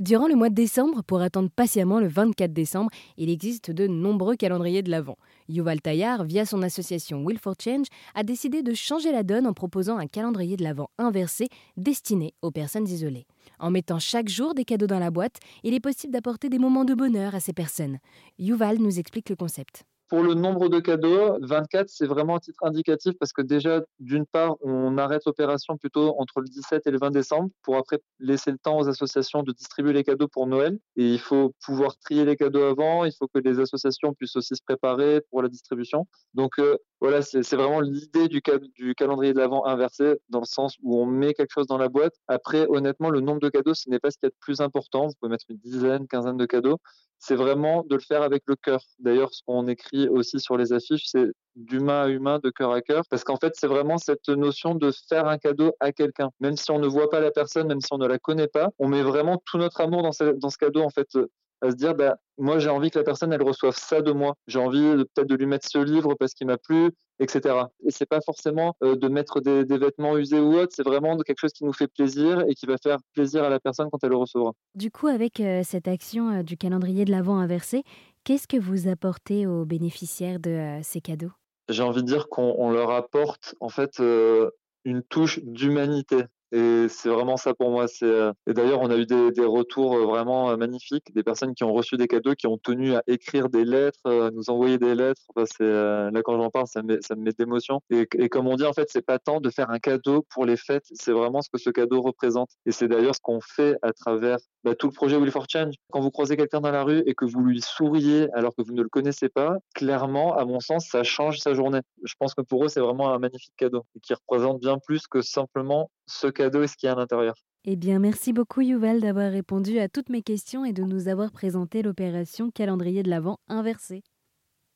Durant le mois de décembre, pour attendre patiemment le 24 décembre, il existe de nombreux calendriers de l'Avent. Yuval Tayar, via son association Will for Change, a décidé de changer la donne en proposant un calendrier de l'Avent inversé destiné aux personnes isolées. En mettant chaque jour des cadeaux dans la boîte, il est possible d'apporter des moments de bonheur à ces personnes. Yuval nous explique le concept. Pour le nombre de cadeaux, 24, c'est vraiment un titre indicatif parce que déjà, d'une part, on arrête l'opération plutôt entre le 17 et le 20 décembre pour après laisser le temps aux associations de distribuer les cadeaux pour Noël. Et il faut pouvoir trier les cadeaux avant, il faut que les associations puissent aussi se préparer pour la distribution. Donc euh, voilà, c'est vraiment l'idée du, du, calendrier de l'avant inversé dans le sens où on met quelque chose dans la boîte. Après, honnêtement, le nombre de cadeaux, ce n'est pas ce qu'il y a de plus important. Vous pouvez mettre une dizaine, quinzaine de cadeaux c'est vraiment de le faire avec le cœur. D'ailleurs, ce qu'on écrit aussi sur les affiches, c'est d'humain à humain, de cœur à cœur, parce qu'en fait, c'est vraiment cette notion de faire un cadeau à quelqu'un. Même si on ne voit pas la personne, même si on ne la connaît pas, on met vraiment tout notre amour dans ce, dans ce cadeau, en fait, à se dire, bah, moi, j'ai envie que la personne, elle reçoive ça de moi. J'ai envie peut-être de lui mettre ce livre parce qu'il m'a plu, etc. Et c'est pas forcément euh, de mettre des, vêtements usés ou autres, c'est vraiment quelque chose qui nous fait plaisir et qui va faire plaisir à la personne quand elle le recevra. Du coup, avec euh, cette action euh, du calendrier de l'Avent inversé, qu'est-ce que vous apportez aux bénéficiaires de ces cadeaux? J'ai envie de dire qu'on leur apporte en fait une touche d'humanité. Et c'est vraiment ça pour moi. C'est euh, et d'ailleurs on a eu des, retours euh, vraiment euh, magnifiques, des personnes qui ont reçu des cadeaux, qui ont tenu à écrire des lettres, à nous envoyer des lettres. Enfin, c'est là quand j'en parle, ça me met, ça me d'émotion. Et, comme on dit en fait, c'est pas tant de faire un cadeau pour les fêtes, c'est vraiment ce que ce cadeau représente. Et c'est d'ailleurs ce qu'on fait à travers bah, tout le projet Will for Change. Quand vous croisez quelqu'un dans la rue et que vous lui souriez alors que vous ne le connaissez pas, clairement, à mon sens, ça change sa journée. Je pense que pour eux, c'est vraiment un magnifique cadeau et qui représente bien plus que simplement ce Eh bien, merci beaucoup Yuval d'avoir répondu à toutes mes questions et de nous avoir présenté l'opération calendrier de l'Avent inversé.